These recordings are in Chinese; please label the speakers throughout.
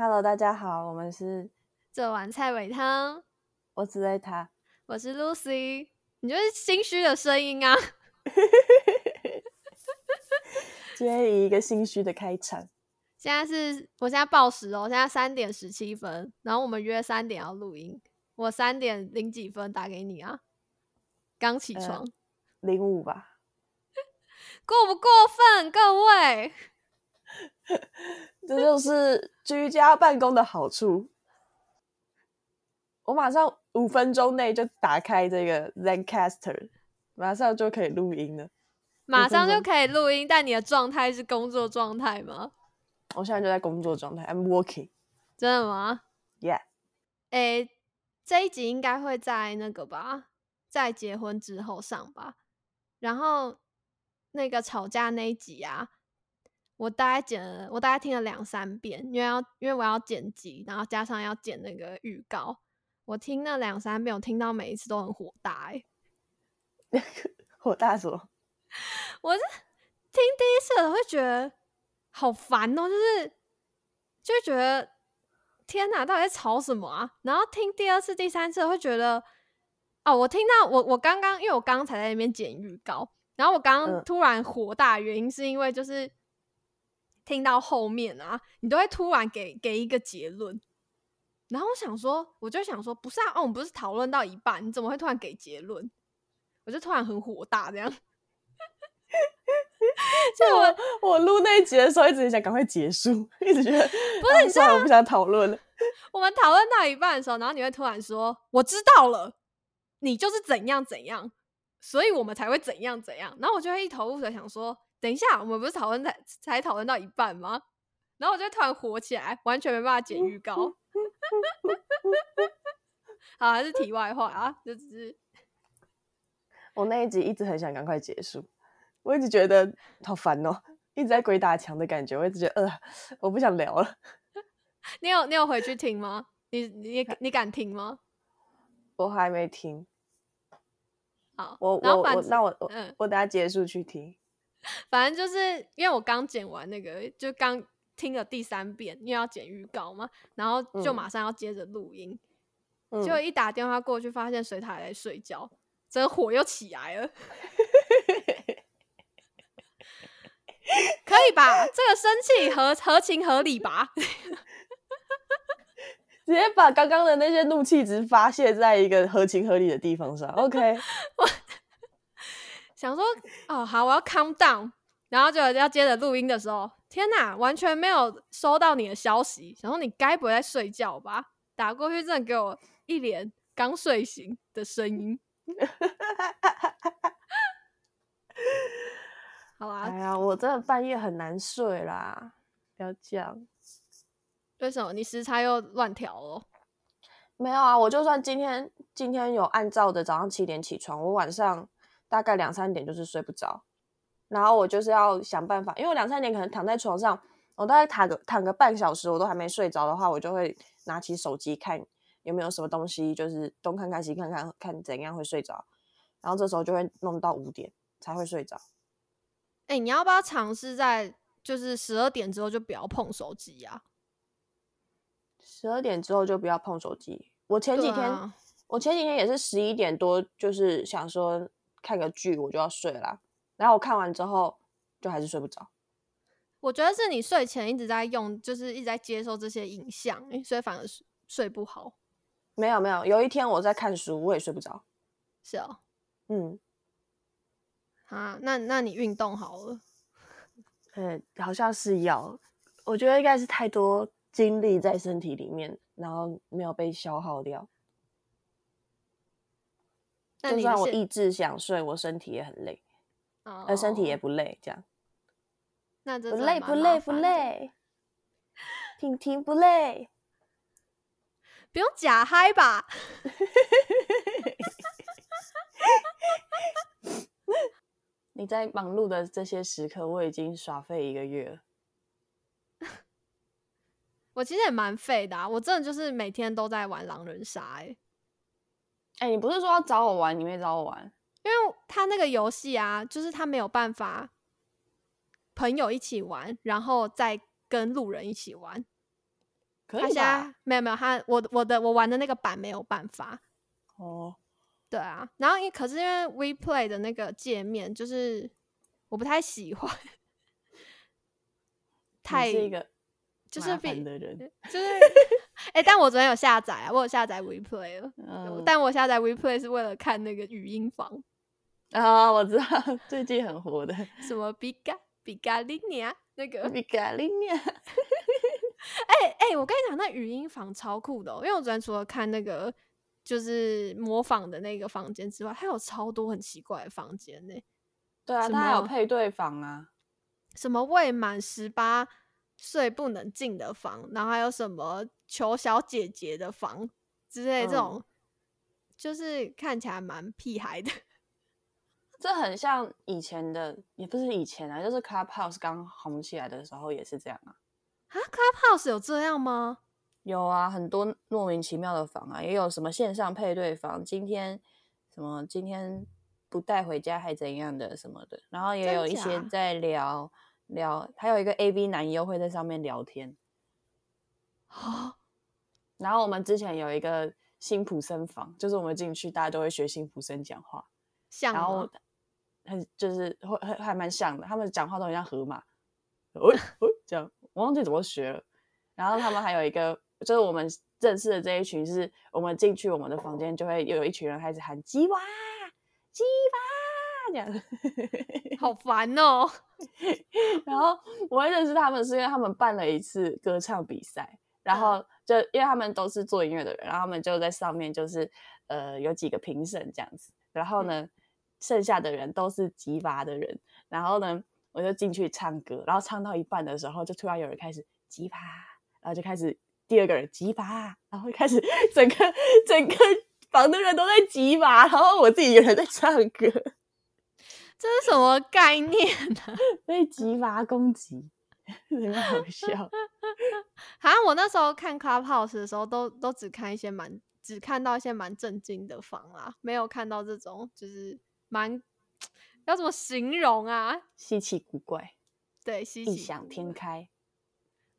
Speaker 1: Hello，大家好，我们是
Speaker 2: 这碗菜尾汤，
Speaker 1: 我只爱他。
Speaker 2: 我是 Lucy。你就是心虚的声音啊！
Speaker 1: 今天以一个心虚的开场。
Speaker 2: 现在是我现在报时哦，现在三点十七分，然后我们约三点要录音。我三点零几分打给你啊，刚起床，
Speaker 1: 零五吧？
Speaker 2: 过不过分，各位？
Speaker 1: 这就是居家办公的好处。我马上五分钟内就打开这个 Zencaster，马上就可以录音了。
Speaker 2: 马上就可以录音，但你的状态是工作状态吗？
Speaker 1: 我现在就在工作状态，I'm working。
Speaker 2: 真的吗
Speaker 1: ？Yeah。
Speaker 2: 哎。这一集应该会在那个吧，在结婚之后上吧。然后那个吵架那一集啊，我大概剪了，我大概听了两三遍，因为要因为我要剪辑，然后加上要剪那个预告，我听那两三遍，我听到每一次都很火大哎。
Speaker 1: 火大什么？
Speaker 2: 我是听第一次我会觉得好烦哦，就是就觉得。天哪，到底在吵什么啊？然后听第二次、第三次会觉得，哦，我听到我我刚刚，因为我刚刚才在那边剪预告，然后我刚刚突然火大，原因是因为就是听到后面啊，你都会突然给给一个结论，然后我想说，我就想说，不是啊，哦，我们不是讨论到一半，你怎么会突然给结论？我就突然很火大，这样。
Speaker 1: 就我 我录那一集的时候，一直想赶快结束，一直觉得
Speaker 2: 不是，你知道
Speaker 1: 我不想讨论了。
Speaker 2: 我们讨论到一半的时候，然后你会突然说：“我知道了，你就是怎样怎样，所以我们才会怎样怎样。”然后我就会一头雾水，想说：“等一下，我们不是讨论才才讨论到一半吗？”然后我就突然火起来，完全没办法剪预告。好，还是题外话啊，就只是
Speaker 1: 我那一集一直很想赶快结束。我一直觉得好烦哦，一直在鬼打墙的感觉。我一直觉得，呃，我不想聊了。
Speaker 2: 你有你有回去听吗？你你你敢听吗？
Speaker 1: 我还没听。
Speaker 2: 好，
Speaker 1: 我我我那我我我等下结束去听。
Speaker 2: 反正就是因为我刚剪完那个，就刚听了第三遍，因为要剪预告嘛，然后就马上要接着录音，结果一打电话过去，发现水塔在睡觉，这个火又起来了。可以吧？这个生气合合情合理吧？
Speaker 1: 直接把刚刚的那些怒气值发泄在一个合情合理的地方上。OK，
Speaker 2: 我 想说，哦，好，我要 calm down，然后就要接着录音的时候，天哪，完全没有收到你的消息。想说你该不会在睡觉吧？打过去，真的给我一脸刚睡醒的声音。好啊！
Speaker 1: 哎呀，我真的半夜很难睡啦，不要这样。
Speaker 2: 为什么？你时差又乱调哦？
Speaker 1: 没有啊，我就算今天今天有按照的早上七点起床，我晚上大概两三点就是睡不着，然后我就是要想办法，因为我两三点可能躺在床上，我大概躺个躺个半小时，我都还没睡着的话，我就会拿起手机看有没有什么东西，就是东看看西看看，看怎样会睡着，然后这时候就会弄到五点才会睡着。
Speaker 2: 哎，你要不要尝试在就是十二点之后就不要碰手机呀？
Speaker 1: 十二点之后就不要碰手机。我前几天，我前几天也是十一点多，就是想说看个剧，我就要睡啦。然后我看完之后，就还是睡不着。
Speaker 2: 我觉得是你睡前一直在用，就是一直在接受这些影像，所以反而睡不好。
Speaker 1: 没有没有，有一天我在看书，我也睡不着。
Speaker 2: 是哦，
Speaker 1: 嗯。
Speaker 2: 啊，那那你运动好了？
Speaker 1: 嗯，好像是要，我觉得应该是太多精力在身体里面，然后没有被消耗掉。就算我意志想睡，我身体也很累，而身体也不累，这样。
Speaker 2: 那不
Speaker 1: 累不累不累，婷婷不累，
Speaker 2: 不用假嗨吧？
Speaker 1: 你在忙碌的这些时刻，我已经耍废一个月了。
Speaker 2: 我其实也蛮废的啊，我真的就是每天都在玩狼人杀。哎，
Speaker 1: 哎，你不是说要找我玩，你没找我玩？
Speaker 2: 因为他那个游戏啊，就是他没有办法朋友一起玩，然后再跟路人一起玩。
Speaker 1: 可以
Speaker 2: 他现在
Speaker 1: 吧？
Speaker 2: 没有没有，他我我的我玩的那个版没有办法。
Speaker 1: 哦，
Speaker 2: 对啊，然后因可是因为 WePlay 的那个界面就是我不太喜欢，太就是比
Speaker 1: 的人。
Speaker 2: 就是哎、但我昨天有下载啊，我有下载 WePlay 了，
Speaker 1: 嗯，
Speaker 2: 但我下载 WePlay 是为了看那个语音房，
Speaker 1: 啊，我知道 最近很火的
Speaker 2: 什么比嘎比嘎利尼亚那个，
Speaker 1: 比卡利尼亚。
Speaker 2: 哎哎、我跟你讲，那语音房超酷的、哦，因为我昨天除了看那个就是模仿的那个房间之外，还有超多很奇怪的房间呢、
Speaker 1: 对啊，它还有配对房啊。
Speaker 2: 什么未满十八岁不能进的房，然后还有什么求小姐姐的房之类这
Speaker 1: 嗯
Speaker 2: 种，就是看起来蛮屁孩的。
Speaker 1: 这很像以前的，也不是以前啊，就是 Clubhouse 刚红起来的时候也是这样啊。
Speaker 2: 啊，Clubhouse 有这样吗？
Speaker 1: 有啊，很多莫名其妙的房啊，也有什么线上配对房，今天什么今天不带回家还怎样的什么的，然后也有一些在聊聊，还有一个 AV 男优会在上面聊天。
Speaker 2: 啊，
Speaker 1: 然后我们之前有一个辛普森房，就是我们进去大家都会学辛普森讲话，
Speaker 2: 像
Speaker 1: 然后？很就是会还还蛮像的，他们讲话都很像河马，哦哦这样，我忘记怎么学了。然后他们还有一个，就是我们认识的这一群，是我们进去我们的房间，就会有一群人开始喊鸡娃鸡娃这样。
Speaker 2: 好烦哦。
Speaker 1: 然后我会认识他们，是因为他们办了一次歌唱比赛，然
Speaker 2: 嗯
Speaker 1: 后就因为他们都是做音乐的人，然后他们就在上面就是呃有几个评审这样子，然后呢，剩下的人都是吉娃的人，然后呢，我就进去唱歌，然后唱到一半的时候，就突然有人开始吉娃，然后就开始第二个人吉娃，然后开始 整个整个房的人都在吉娃，然后我自己一个人在唱歌，
Speaker 2: 这是什么概念呢、
Speaker 1: 被吉娃攻击，很好笑。
Speaker 2: 好像我那时候看 Clubhouse 的时候都，都只看一些蛮，只看到一些蛮震惊的房啊，没有看到这种就是蛮要怎么形容啊？
Speaker 1: 稀奇古怪，
Speaker 2: 对，稀奇
Speaker 1: 异想，天开。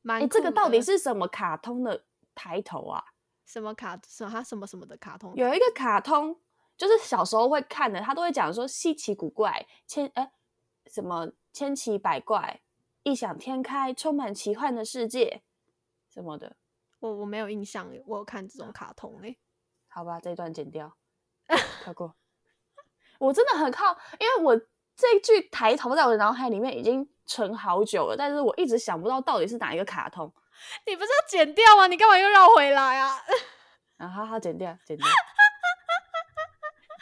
Speaker 2: 蛮
Speaker 1: 哎，这个到底是什么卡通的抬头啊？
Speaker 2: 什么卡？什么它什么什么的卡通？
Speaker 1: 有一个卡通，就是小时候会看的，他都会讲说稀奇古怪、千呃什么千奇百怪、异想天开、充满奇幻的世界什么的。
Speaker 2: 我我没有印象，我有看这种卡通诶。
Speaker 1: 好吧，这一段剪掉，跳过。我真的很靠，因为我这一句抬头在我的脑海里面已经存好久了，但是我一直想不到到底是哪一个卡通。
Speaker 2: 你不是要剪掉吗？你干嘛又绕回来啊？
Speaker 1: 啊，好好剪掉，剪掉。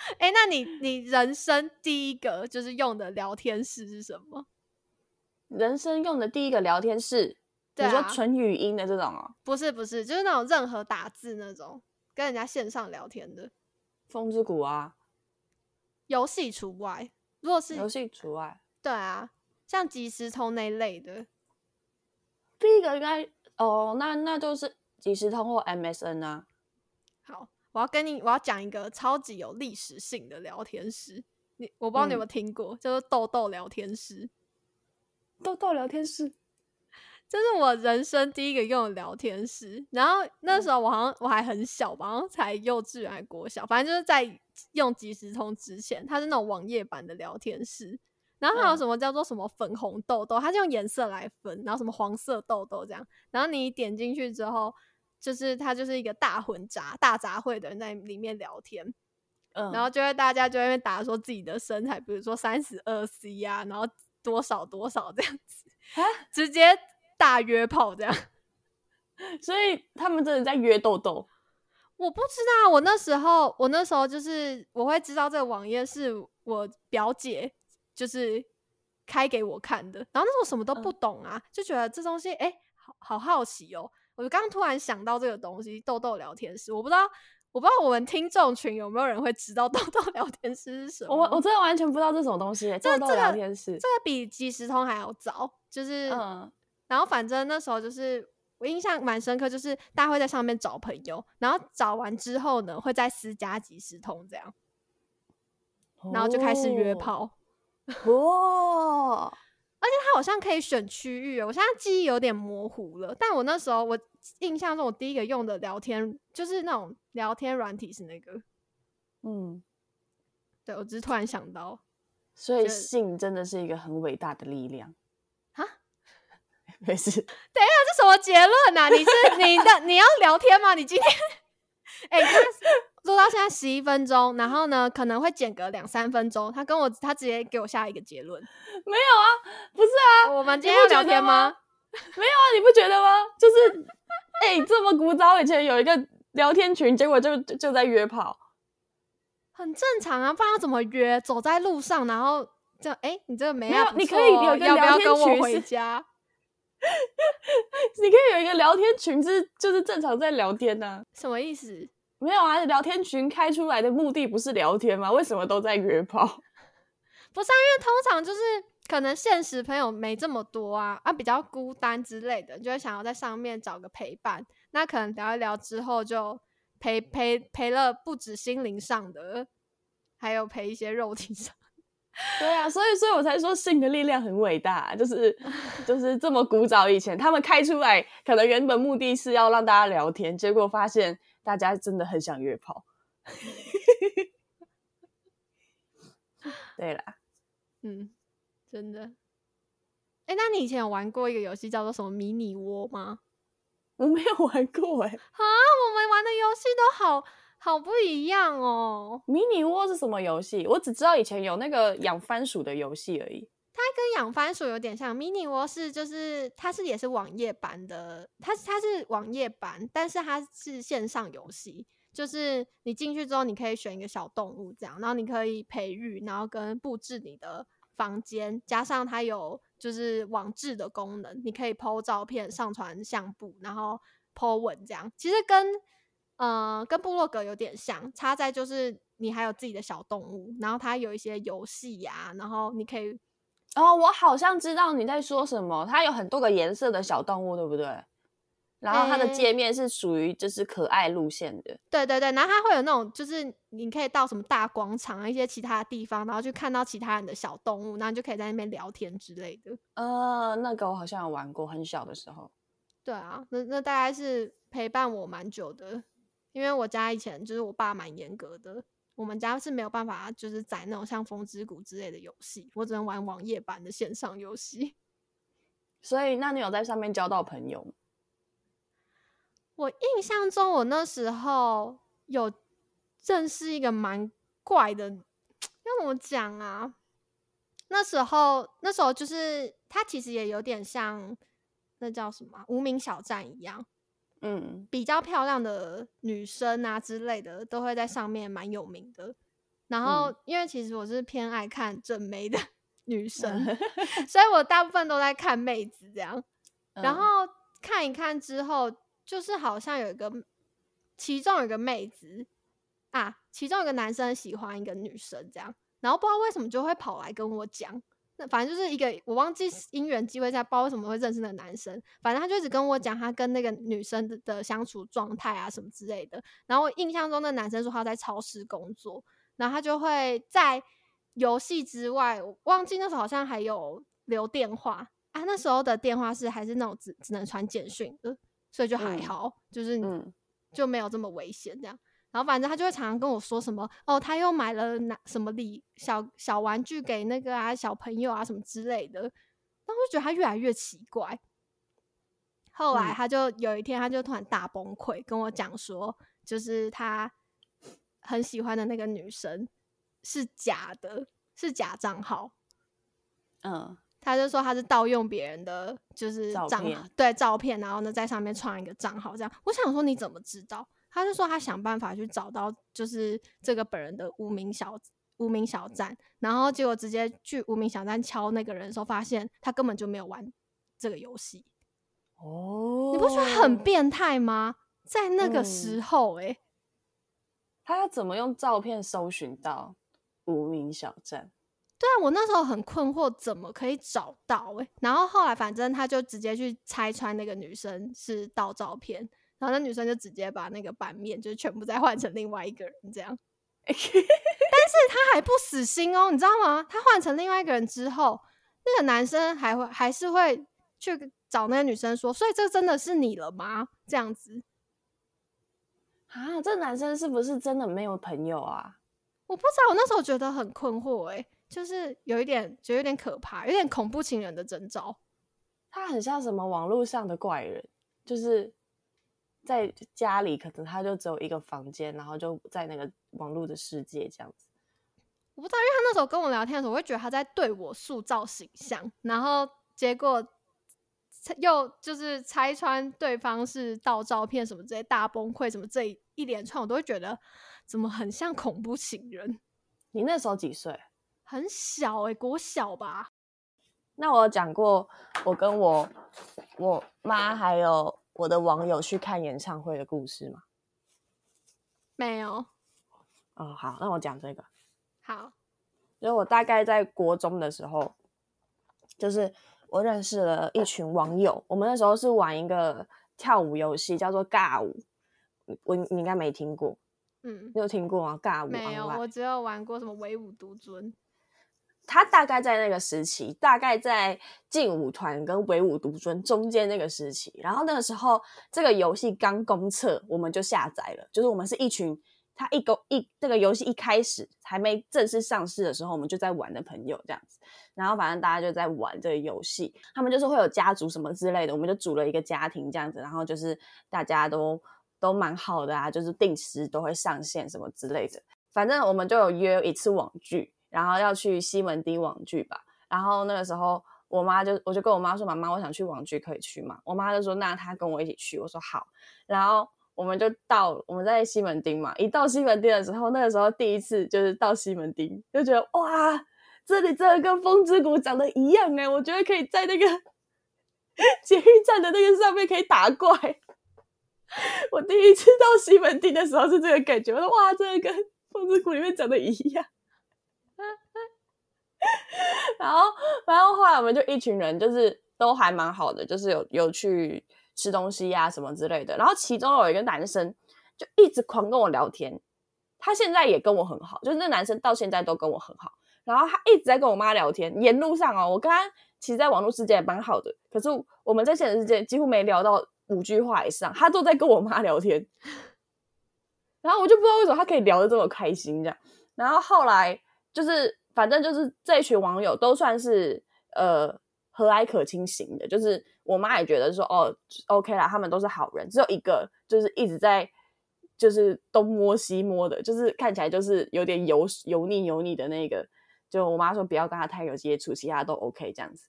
Speaker 2: 哎、那你你人生第一个就是用的聊天室是什么？
Speaker 1: 人生用的第一个聊天室，
Speaker 2: 对
Speaker 1: 你说
Speaker 2: 啊
Speaker 1: 纯语音的这种哦，
Speaker 2: 不是不是，就是那种任何打字那种跟人家线上聊天的，
Speaker 1: 风之谷啊，
Speaker 2: 游戏除外。如果是
Speaker 1: 游戏除外。
Speaker 2: 对啊，像即时通那一类的，
Speaker 1: 第一个应该哦，那那就是即时通或 MSN 啊。
Speaker 2: 好，我要跟你我要讲一个超级有历史性的聊天室，你我不知道你有没有
Speaker 1: 嗯。
Speaker 2: 听过，叫做豆豆聊天室。
Speaker 1: 豆豆聊天室，
Speaker 2: 这是我人生第一个用的聊天室，然后那
Speaker 1: 嗯。
Speaker 2: 时候我好像我还很小吧，好像才幼稚园还国小，反正就是在用即时通之前，它是那种网页版的聊天室。然后还有
Speaker 1: 嗯。
Speaker 2: 什么叫做什么粉红豆豆，它是用颜色来分，然后什么黄色豆豆这样，然后你点进去之后，就是他就是一个大混杂、大杂烩的人在里面聊天，
Speaker 1: 嗯，
Speaker 2: 然后就会大家就会打说自己的身材，比如说三十二 C 呀，然后多少多少这样子，
Speaker 1: 啊
Speaker 2: 直接大约炮这样。
Speaker 1: 所以他们真的在约豆豆。
Speaker 2: 我不知道，我那时候我那时候就是我会知道这个网页是我表姐就是开给我看的，然后那时候什么都不懂啊，就觉得这东西哎、好好好奇哦。我就刚刚突然想到这个东西，豆豆聊天室，我不知道我不知道我们听众群有没有人会知道 豆豆聊天室是什么？
Speaker 1: 我我真的完全不知道这种东西耶，豆豆
Speaker 2: 这个
Speaker 1: 聊天室。
Speaker 2: 这个比即时通还要早，就是
Speaker 1: 嗯，
Speaker 2: 然后反正那时候就是我印象蛮深刻，就是大家会在上面找朋友，然后找完之后呢，会在私加即时通这样，然后就开始约炮。
Speaker 1: 哦。
Speaker 2: 而且它好像可以选区域，我现在记忆有点模糊了。但我那时候我印象中，我第一个用的聊天就是那种聊天软体是那个，
Speaker 1: 嗯，
Speaker 2: 对我只是突然想到，
Speaker 1: 所以性真的是一个很伟大的力量
Speaker 2: 啊。
Speaker 1: 没事，等一下
Speaker 2: 这什么结论啊？你是你的你要聊天吗？你今天哎、他录到现在十一分钟，然后呢可能会减个两三分钟。他跟我他直接给我下一个结论。
Speaker 1: 没有啊，不是啊，
Speaker 2: 我们今天要聊天吗？
Speaker 1: 没有啊，你不觉得吗？就是，哎、这么古早以前有一个聊天群，结果就就就在约炮，
Speaker 2: 很正常啊，不然要怎么约？走在路上，然后这哎、你这个没
Speaker 1: 没有你可以有一个
Speaker 2: 要不要跟我回家？
Speaker 1: 你可以有一个聊天群是就是正常在聊天呢、
Speaker 2: 什么意思？
Speaker 1: 没有啊，聊天群开出来的目的不是聊天吗？为什么都在约炮？
Speaker 2: 不是、啊，因为通常就是可能现实朋友没这么多啊，啊比较孤单之类的，就会想要在上面找个陪伴。那可能聊一聊之后，就陪陪陪了不止心灵上的，还有陪一些肉体上。
Speaker 1: 对啊，所以所以我才说性的力量很伟大，就是 就是这么古早以前，他们开出来，可能原本目的是要让大家聊天，结果发现大家真的很想约炮。对啦，
Speaker 2: 嗯，真的。哎、那你以前有玩过一个游戏叫做什么迷你窝吗？
Speaker 1: 我没有玩过哎、
Speaker 2: 啊，我们玩的游戏都好好不一样哦。
Speaker 1: 迷你窝是什么游戏？我只知道以前有那个养番薯的游戏而已。
Speaker 2: 它跟养番薯有点像，迷你窝是就是它是也是网页版的，它它是网页版，但是它是线上游戏，就是你进去之后，你可以选一个小动物这样，然后你可以培育，然后跟布置你的房间，加上它有就是网志的功能，你可以 PO 照片、上传相簿，然后 PO 文这样。其实跟呃跟部落格有点像，差在就是你还有自己的小动物，然后它有一些游戏呀，然后你可以。
Speaker 1: 哦，我好像知道你在说什么。它有很多个颜色的小动物，对不对？然后它的界面是属于就是可爱路线的。
Speaker 2: 对对对，然后它会有那种，就是你可以到什么大广场啊，一些其他的地方，然后去看到其他人的小动物，然后你就可以在那边聊天之类的。
Speaker 1: 呃，那个我好像有玩过，很小的时候。
Speaker 2: 对啊，那那大概是陪伴我蛮久的，因为我家以前就是我爸蛮严格的，我们家是没有办法就是载那种像风之谷之类的游戏，我只能玩网页版的线上游戏。
Speaker 1: 所以，那你有在上面交到朋友吗？
Speaker 2: 我印象中，我那时候有认识一个蛮怪的，要怎么讲啊？那时候，那时候就是他其实也有点像那叫什么啊无名小站一样，
Speaker 1: 嗯，
Speaker 2: 比较漂亮的女生啊之类的都会在上面蛮有名的。然后，因为其实我是偏爱看正妹的 女生，所以我大部分都在看妹子这样。然
Speaker 1: 嗯
Speaker 2: 后看一看之后，就是好像有一个，其中有一个妹子啊，其中有个男生喜欢一个女生这样，然后不知道为什么就会跑来跟我讲，那反正就是一个我忘记因缘机会下，不知道为什么会认识那个男生，反正他就一直跟我讲他跟那个女生的的相处状态啊什么之类的。然后我印象中那男生说他在超市工作，然后他就会在游戏之外，我忘记那时候好像还有留电话。啊，那时候的电话是还是那种只只能传简讯的，所以就还
Speaker 1: 嗯。
Speaker 2: 好，就是
Speaker 1: 嗯。
Speaker 2: 就没有这么危险这样。然后反正他就会常常跟我说什么哦，他又买了哪什么礼小小玩具给那个啊小朋友啊什么之类的，但我就觉得他越来越奇怪。后来
Speaker 1: 嗯
Speaker 2: 他就有一天，他就突然大崩溃，跟我讲说，就是他很喜欢的那个女生是假的，是假账号。
Speaker 1: 嗯，
Speaker 2: 他就说他是盗用别人的，就是账
Speaker 1: 照
Speaker 2: 对照片，然后呢在上面创一个账号这样。我想说你怎么知道？他就说他想办法去找到就是这个本人的无名小无名小站，然后结果直接去无名小站敲那个人的时候，发现他根本就没有玩这个游戏。
Speaker 1: 哦，
Speaker 2: 你不觉得很？变态吗？在那个
Speaker 1: 嗯
Speaker 2: 时候、欸，诶、
Speaker 1: 他要怎么用照片搜寻到无名小站？
Speaker 2: 对啊，我那时候很困惑，怎么可以找到、欸？然后后来反正他就直接去拆穿那个女生是盗照片，然后那女生就直接把那个版面就是全部再换成另外一个人这样。但是他还不死心哦，你知道吗？他换成另外一个人之后，那个男生还会还是会去找那个女生说，所以这真的是你了吗？这样子
Speaker 1: 啊，这男生是不是真的没有朋友啊？
Speaker 2: 我不知道，我那时候觉得很困惑，哎，就是有一点，觉得有点可怕，有点恐怖情人的征兆。
Speaker 1: 他很像什么网络上的怪人，就是在家里可能他就只有一个房间，然后就在那个网络的世界这样子。
Speaker 2: 我不知道，因为他那时候跟我聊天的时候，我会觉得他在对我塑造形象，然后结果又就是拆穿对方是盗照片什么这些大崩溃什么这一连串，我都会觉得。怎么很像恐怖情人？
Speaker 1: 你那时候几岁？
Speaker 2: 很小哎，国小吧。
Speaker 1: 那我有讲过我跟我我妈还有我的网友去看演唱会的故事吗？
Speaker 2: 没有。
Speaker 1: 哦，好，那我讲这个。
Speaker 2: 好，
Speaker 1: 因为我大概在国中的时候，就是我认识了一群网友。我们那时候是玩一个跳舞游戏，叫做尬舞。我你应该没听过。
Speaker 2: 嗯，
Speaker 1: 你有听过吗？尬舞
Speaker 2: 没有，我只有玩过什么唯舞独尊。
Speaker 1: 他大概在那个时期，大概在劲舞团跟唯舞独尊中间那个时期。然后那个时候，这个游戏刚公测，我们就下载了。就是我们是一群，他一公一这个游戏一开始还没正式上市的时候，我们就在玩的朋友这样子。然后反正大家就在玩这个游戏，他们就是会有家族什么之类的，我们就组了一个家庭这样子。然后就是大家都。都蛮好的啊，就是定时都会上线什么之类的。反正我们就有约一次网剧，然后要去西门町网剧吧。然后那个时候，我妈就我就跟我妈说：“妈妈，我想去网剧，可以去吗？”我妈就说：“那她跟我一起去。”我说：“好。”然后我们就到我们在西门町嘛。一到西门町的时候，那个时候第一次就是到西门町，就觉得哇，这里真的跟风之谷长得一样哎！我觉得可以在那个 捷运站的那个上面可以打怪。我第一次到西门町的时候是这个感觉，我说哇，这个跟《风之谷》里面长得一样。然后，然后后来我们就一群人，就是都还蛮好的，就是有有去吃东西呀什么之类的。然后其中有一个男生就一直狂跟我聊天，他现在也跟我很好，就是那男生到现在都跟我很好。然后他一直在跟我妈聊天，沿路上哦，我跟他其实，在网络世界也蛮好的，可是我们在现实世界几乎没聊到。五句话以上，他都在跟我妈聊天，然后我就不知道为什么他可以聊得这么开心这样。然后后来就是，反正就是这群网友都算是呃和蔼可亲型的，就是我妈也觉得说哦 OK 啦，他们都是好人。只有一个就是一直在就是东摸西摸的，就是看起来就是有点油油腻油腻的那个。就我妈说不要跟他太有接触，其他都 OK 这样子。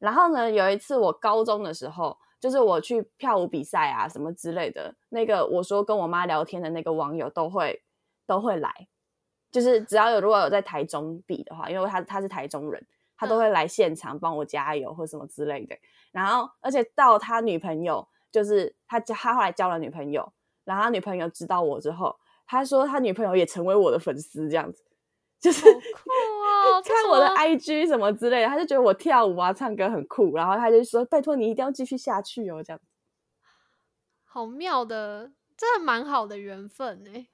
Speaker 1: 然后呢，有一次我高中的时候。就是我去跳舞比赛啊，什么之类的，那个我说跟我妈聊天的那个网友都会都会来，就是只要有如果有在台中比的话，因为他他是台中人，他都会来现场帮我加油或什么之类的。然后而且到他女朋友，就是他他后来交了女朋友，然后他女朋友知道我之后，他说他女朋友也成为我的粉丝，这样子，就是。看我的 IG 什么之类的，他就觉得我跳舞啊、唱歌很酷，然后他就说：“拜托你一定要继续下去哦。”这样，
Speaker 2: 好妙的，真的蛮好的缘分哎。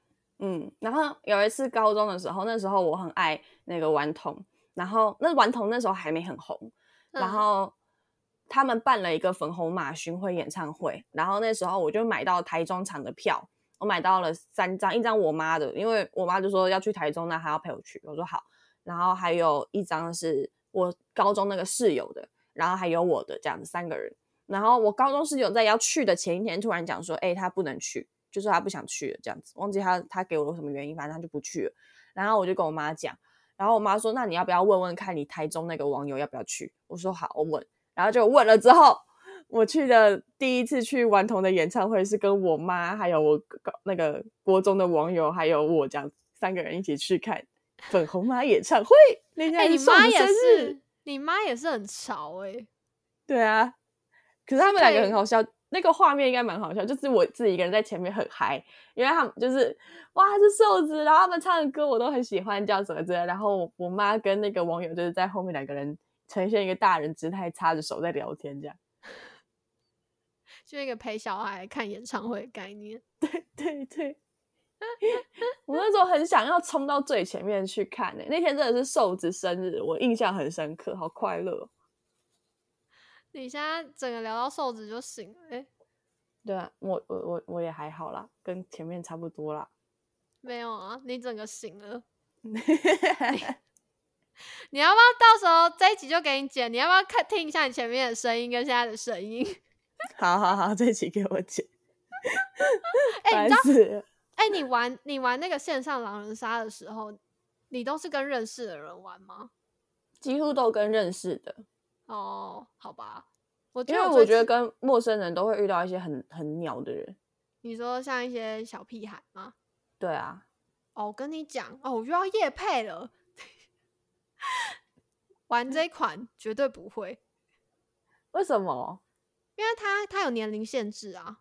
Speaker 1: 嗯，然后有一次高中的时候，那时候我很爱那个顽童，然后那顽童那时候还没很红，然后他们办了一个粉红马巡回演唱会，然后那时候我就买到台中场的票，我买到了三张，一张我妈的，因为我妈就说要去台中，那还要陪我去，我说好。然后还有一张是我高中那个室友的，然后还有我的这样子三个人。然后我高中室友在要去的前一天突然讲说：“哎，他不能去，就是他不想去了这样子。”忘记他他给我什么原因，反正他就不去了。然后我就跟我妈讲，然后我妈说：“那你要不要问问看你台中那个网友要不要去？”我说：“好，我问。”然后就问了之后，我去的第一次去顽童的演唱会是跟我妈还有我那个国中的网友还有我这样三个人一起去看。粉红马演唱会，那天
Speaker 2: 你妈也是，你妈也是很潮哎。
Speaker 1: 对啊，可是他们两个很好笑，那个画面应该蛮好笑，就是我自己一个人在前面很嗨，因为他们就是哇是瘦子，然后他们唱的歌我都很喜欢，叫什么之类。然后我妈跟那个网友就是在后面两个人呈现一个大人姿态，插着手在聊天，这样，
Speaker 2: 就一个陪小孩看演唱会的概念。
Speaker 1: 对 对对。我那时候很想要冲到最前面去看呢，那天真的是瘦子生日，我印象很深刻，好快乐。
Speaker 2: 你现在整个聊到瘦子就醒了、欸，
Speaker 1: 对啊，我我我我也还好啦，跟前面差不多啦。
Speaker 2: 没有啊，你整个醒了。你要不要到时候这一集就给你剪？你要不要看听一下你前面的声音跟现在的声音？
Speaker 1: 好好好，这一集给我剪。
Speaker 2: 哎、你知道？哎、你玩你玩那个线上狼人杀的时候，你都是跟认识的人玩吗？
Speaker 1: 几乎都跟认识的，
Speaker 2: 哦，好吧，我
Speaker 1: 因为我觉得跟陌生人都会遇到一些很很鸟的人。
Speaker 2: 你说像一些小屁孩吗？
Speaker 1: 对啊，
Speaker 2: 哦，我跟你讲，哦，我又要夜配了。玩这一款绝对不会，
Speaker 1: 为什么？
Speaker 2: 因为它它有年龄限制啊。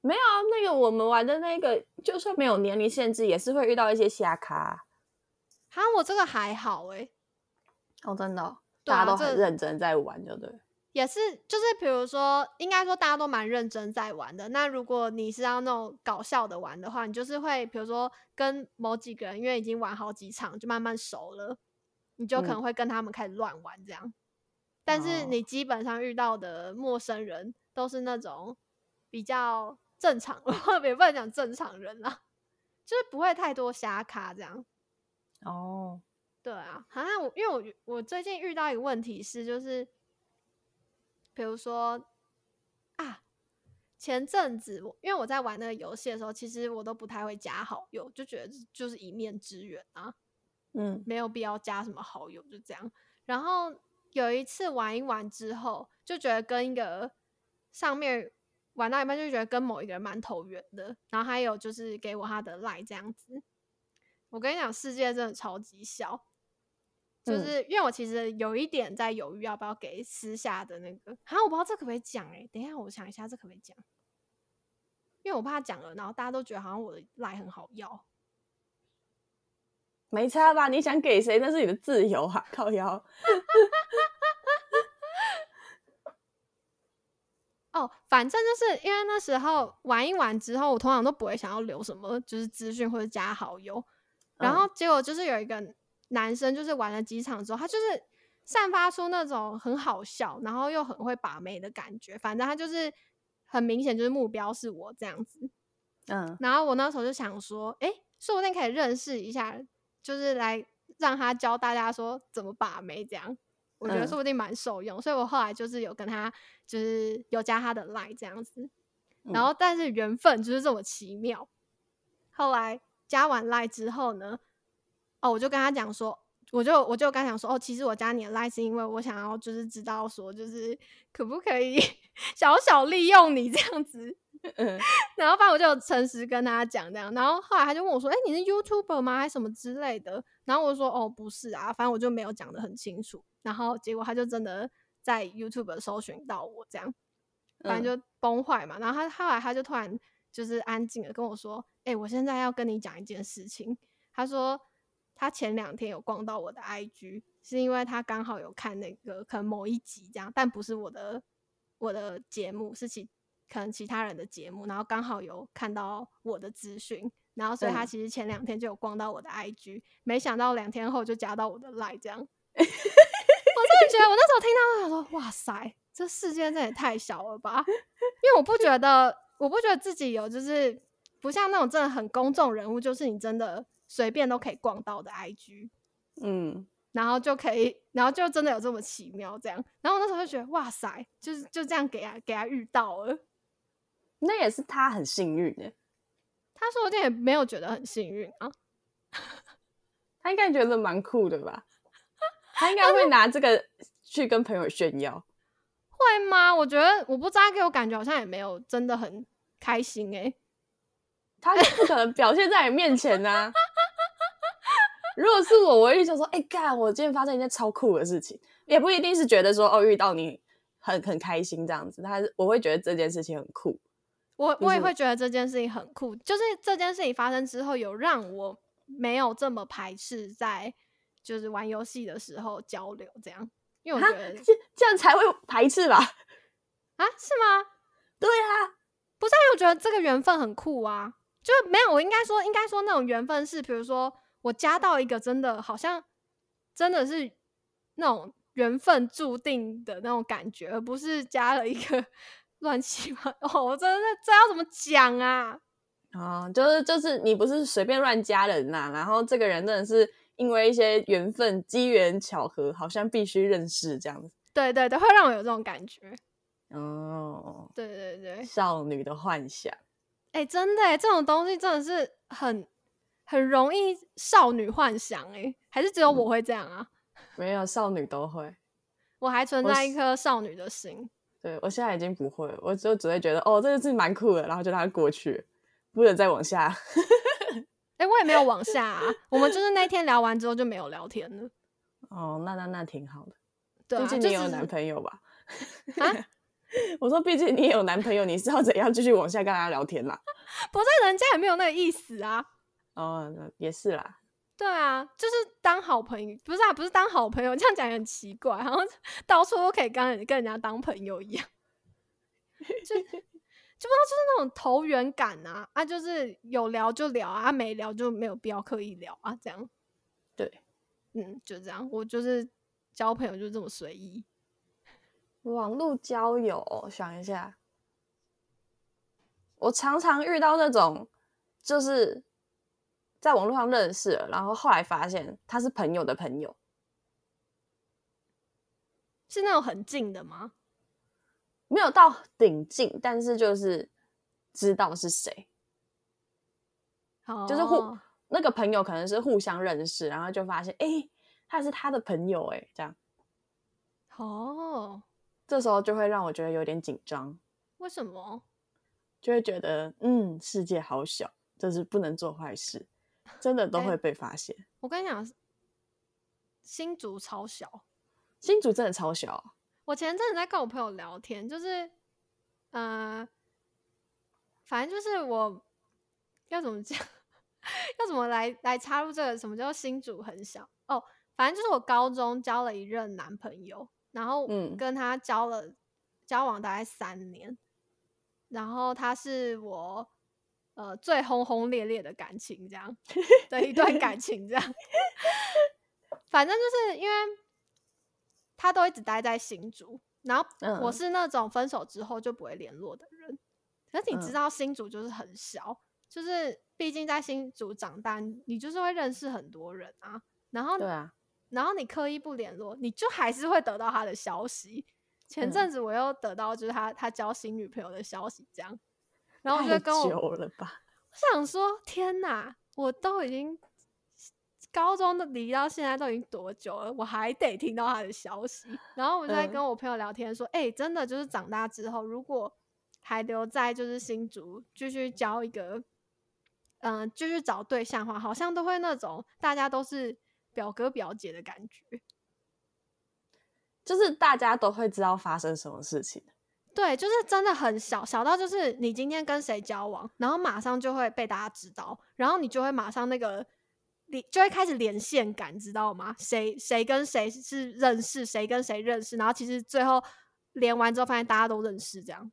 Speaker 1: 没有啊，那个我们玩的那个，就算没有年龄限制，也是会遇到一些瞎咖。
Speaker 2: 哈，我这个还好诶、
Speaker 1: 哦，真的大家都很认真在玩，就对。
Speaker 2: 也是，就是比如说，应该说大家都蛮认真在玩的。那如果你是要那种搞笑的玩的话，你就是会比如说跟某几个人，因为已经玩好几场，就慢慢熟了，你就可能
Speaker 1: 嗯
Speaker 2: 会跟他们开始乱玩这样。但是
Speaker 1: 哦
Speaker 2: 你基本上遇到的陌生人都是那种比较正常，也不能讲正常人啦，就是不会太多瞎咖这样。
Speaker 1: 哦，
Speaker 2: 对啊，好像我因为我我最近遇到一个问题是，就是比如说啊，前阵子我因为我在玩那个游戏的时候，其实我都不太会加好友，就觉得就是一面之缘啊，
Speaker 1: 嗯
Speaker 2: 没有必要加什么好友，就这样。然后有一次玩一玩之后，就觉得跟一个上面玩到一半就觉得跟某一个人蛮投缘的，然后还有就是给我他的赖这样子。我跟你讲，世界真的超级小，就
Speaker 1: 嗯
Speaker 2: 是因为我其实有一点在犹豫要不要给私下的那个，好像我不知道这可不可以讲哎、等一下我想一下这可不可以讲，因为我怕讲了，然后大家都觉得好像我的赖很好要。
Speaker 1: 没差吧？你想给谁那是你的自由啊，靠腰。
Speaker 2: 哦，反正就是因为那时候玩一玩之后，我通常都不会想要留什么就是资讯或者加好友，然后结果就是有一个男生，就是玩了几场之后，他就是散发出那种很好笑，然后又很会把妹的感觉，反正他就是很明显就是目标是我这样子。
Speaker 1: 嗯
Speaker 2: 然后我那时候就想说，诶，说不定可以认识一下，就是来让他教大家说怎么把妹这样。我觉得
Speaker 1: 嗯
Speaker 2: 说不定蛮受用，所以我后来就是有跟他，就是有加他的 line 这样子。然
Speaker 1: 嗯
Speaker 2: 后，但是缘分就是这么奇妙。后来加完 line 之后呢，哦，我就跟他讲说，我就我就跟他讲说，哦，其实我加你的 line 是因为我想要就是知道说，就是可不可以 小小利用你这样子。
Speaker 1: 嗯
Speaker 2: 然后反正我就诚实跟他讲这样，然后后来他就问我说：“哎、你是 YouTuber 吗？还是什么之类的？”然后我就说：“哦，不是啊，反正我就没有讲的很清楚。”然后结果他就真的在 YouTube 搜寻到我这样，反正就崩坏嘛。然后他后来他就突然就是安静的跟我说：“哎、我现在要跟你讲一件事情。”他说他前两天有逛到我的 IG，是因为他刚好有看那个可能某一集这样，但不是我的我的节目，是其可能其他人的节目，然后刚好有看到我的资讯，然后所以他
Speaker 1: 嗯
Speaker 2: 其实前两天就有逛到我的 IG，没想到两天后就加到我的 Line 这样。我真的觉得我那时候听到，我想说，哇塞，这世界真的也太小了吧！因为我不觉得，我不觉得自己有就是不像那种真的很公众人物，就是你真的随便都可以逛到的 IG。
Speaker 1: 嗯，
Speaker 2: 然后就可以，然后就真的有这么奇妙这样。然后我那时候就觉得，哇塞，就是就这样给他给他遇到了。
Speaker 1: 那也是他很幸运的，
Speaker 2: 他说不定也没有觉得很幸运啊。
Speaker 1: 他应该觉得蛮酷的吧？他应该会拿这个去跟朋友炫耀。
Speaker 2: 会吗？我觉得我不知道，他给我感觉好像也没有真的很开心诶、
Speaker 1: 他就不可能表现在你面前呐、如果是我，我会想说，哎、干，我今天发生一件超酷的事情，也不一定是觉得说，哦，遇到你很很开心这样子，他是我会觉得这件事情很酷。
Speaker 2: 我我也会觉得这件事情很酷，就是这件事情发生之后，有让我没有这么排斥在就是玩游戏的时候交流这样，因为我觉得
Speaker 1: 这这样才会排斥吧？
Speaker 2: 啊是吗？
Speaker 1: 对啊，
Speaker 2: 不是、啊，因为我觉得这个缘分很酷啊，就没有我应该说应该说那种缘分是，比如说我加到一个真的好像真的是那种缘分注定的那种感觉，而不是加了一个 乱七八哦，我真的这要怎么讲啊？
Speaker 1: 啊，就是就是你不是随便乱加人呐，然后这个人真的是因为一些缘分、机缘巧合，好像必须认识这样子。
Speaker 2: 对对对，会让我有这种感觉。
Speaker 1: 哦，
Speaker 2: 对对对，
Speaker 1: 少女的幻想。
Speaker 2: 哎，真的，这种东西真的是很很容易少女幻想哎，还是只有我会这样啊？
Speaker 1: 没有，少女都会。
Speaker 2: 我还存在一颗少女的心。
Speaker 1: 对我现在已经不会，我就只会觉得哦，这个字蛮酷的，然后就让它过去，不能再往下。
Speaker 2: 哎，我也没有往下啊，我们就是那天聊完之后就没有聊天了。
Speaker 1: 哦，那那那挺好的。
Speaker 2: 对，
Speaker 1: 毕竟你有男朋友吧？
Speaker 2: 啊？
Speaker 1: 我说，毕竟你也有男朋友，你是要怎样继续往下跟他聊天啦？
Speaker 2: 不是，人家也没有那个意思啊。
Speaker 1: 哦，也是啦。
Speaker 2: 对啊，就是当好朋友，不是啊，不是当好朋友，这样讲也很奇怪，好像 到处都可以跟跟人家当朋友一样。就就不知道，就是那种投缘感啊啊，就是有聊就聊啊，没聊就没有必要刻意聊啊，这样。
Speaker 1: 对，
Speaker 2: 嗯，就这样，我就是交朋友就这么随意。
Speaker 1: 网络交友，想一下，我常常遇到那种，就是在网络上认识了，然后后来发现他是朋友的朋友，
Speaker 2: 是那种很近的吗？
Speaker 1: 没有到顶近，但是就是知道是谁，就是互那个朋友可能是互相认识，然后就发现，哎，他是他的朋友，哎，这样，
Speaker 2: 哦。
Speaker 1: 这时候就会让我觉得有点紧张，
Speaker 2: 为什么？
Speaker 1: 就会觉得，嗯，世界好小，就是不能做坏事，真的都会被发现。
Speaker 2: 我跟你讲，新竹超小，
Speaker 1: 新竹真的超小。
Speaker 2: 我前阵子在跟我朋友聊天，就是，呃，反正就是我要怎么讲，要怎么来来插入这个什么叫新竹很小哦？反正就是我高中交了一任男朋友。然后跟他交了交往大概三年，然后他是我呃最轰轰烈烈的感情这样 的一段感情这样，反正就是因为他都一直待在新竹，然后我是那种分手之后就不会联络的人，可是你知道新竹就是很小，就是毕竟在新竹长大，你就是会认识很多人啊，然后
Speaker 1: 对啊。
Speaker 2: 然后你刻意不联络，你就还是会得到他的消息。前阵子我又得到就是他他交新女朋友的消息，这样，然后我就跟我
Speaker 1: 久了吧，
Speaker 2: 我想说天哪，我都已经高中的离到现在都已经多久了，我还得听到他的消息。然后我就在跟我朋友聊天说，哎，真的就是长大之后，如果还留在就是新竹继续交一个，嗯，继续找对象的话，好像都会那种大家都是。表哥表姐的感觉，
Speaker 1: 就是大家都会知道发生什么事情。
Speaker 2: 对，就是真的很小，小到就是你今天跟谁交往，然后马上就会被大家知道，然后你就会马上那个连就会开始连线感，知道吗？谁谁跟谁是认识，谁跟谁认识，然后其实最后连完之后发现大家都认识，这样。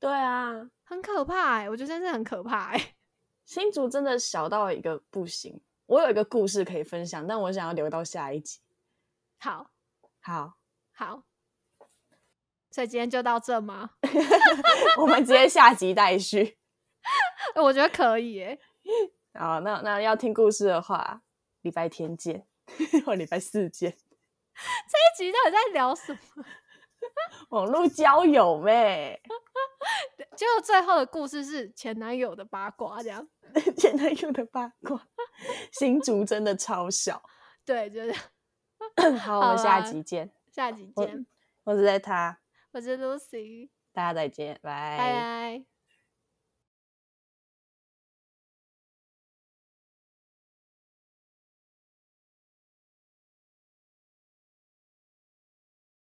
Speaker 1: 对啊，
Speaker 2: 很可怕哎，我觉得真的很可怕哎。
Speaker 1: 新竹真的小到一个不行。我有一个故事可以分享，但我想要留到下一集。
Speaker 2: 好，
Speaker 1: 好，
Speaker 2: 好，所以今天就到这吗？
Speaker 1: 我们直接下集待续。
Speaker 2: 我觉得可以耶。
Speaker 1: 好，那那要听故事的话，礼拜天见，或礼拜四见。
Speaker 2: 这一集到底在聊什么？
Speaker 1: 网络交友呗。
Speaker 2: 结果最后的故事是前男友的八卦，这样。
Speaker 1: 前男友的八卦，新竹真的超小。
Speaker 2: 对，就是。
Speaker 1: 好，我们下集见。
Speaker 2: 下集见。
Speaker 1: 我是在他，
Speaker 2: 我是 Lucy。
Speaker 1: 大家再见，拜
Speaker 2: 拜。